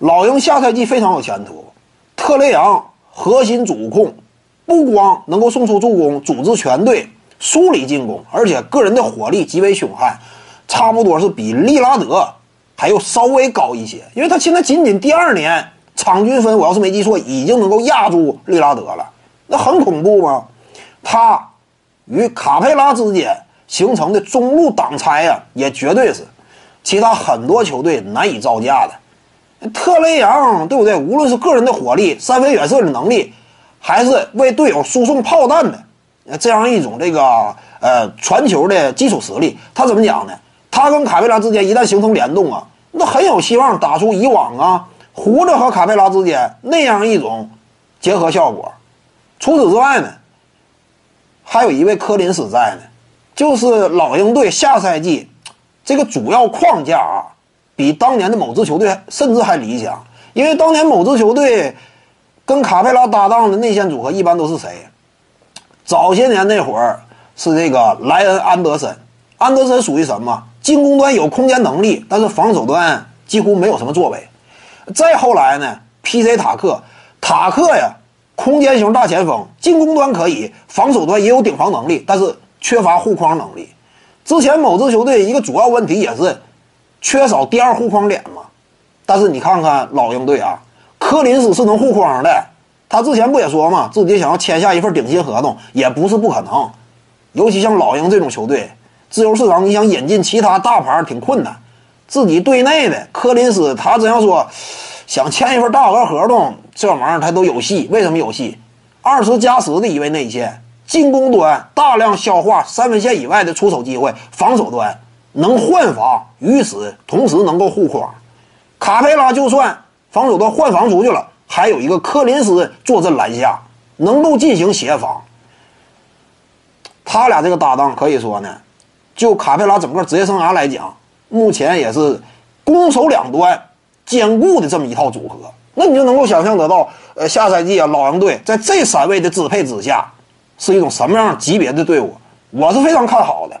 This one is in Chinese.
老鹰下赛季非常有前途，特雷杨核心主控，不光能够送出助攻、组织全队、梳理进攻，而且个人的火力极为凶悍，差不多是比利拉德还要稍微高一些。因为他现在仅仅第二年，场均分我要是没记错，已经能够压住利拉德了，那很恐怖吗？他与卡佩拉之间形成的中路挡拆呀，也绝对是其他很多球队难以招架的。特雷杨对不对？无论是个人的火力、三分远射的能力，还是为队友输送炮弹的这样一种这个呃传球的基础实力，他怎么讲呢？他跟卡佩拉之间一旦形成联动啊，那很有希望打出以往啊胡子和卡佩拉之间那样一种结合效果。除此之外呢，还有一位科林斯在呢，就是老鹰队下赛季这个主要框架啊。比当年的某支球队甚至还理想，因为当年某支球队跟卡佩拉搭档的内线组合一般都是谁？早些年那会儿是这个莱恩·安德森，安德森属于什么？进攻端有空间能力，但是防守端几乎没有什么作为。再后来呢？P.J. 塔克，塔克呀，空间型大前锋，进攻端可以，防守端也有顶防能力，但是缺乏护框能力。之前某支球队一个主要问题也是。缺少第二护框点嘛？但是你看看老鹰队啊，科林斯是能护框的。他之前不也说嘛，自己想要签下一份顶薪合同也不是不可能。尤其像老鹰这种球队，自由市场你想引进其他大牌挺困难。自己队内的科林斯，他真要说想签一份大额合同，这玩意儿他都有戏。为什么有戏？二十加十的一位内线，进攻端大量消化三分线以外的出手机会，防守端。能换防，与此同时能够护框。卡佩拉就算防守端换防出去了，还有一个科林斯坐镇篮下，能够进行协防。他俩这个搭档可以说呢，就卡佩拉整个职业生涯来讲，目前也是攻守两端兼顾的这么一套组合。那你就能够想象得到，呃，下赛季啊，老鹰队在这三位的支配之下，是一种什么样级别的队伍？我是非常看好的。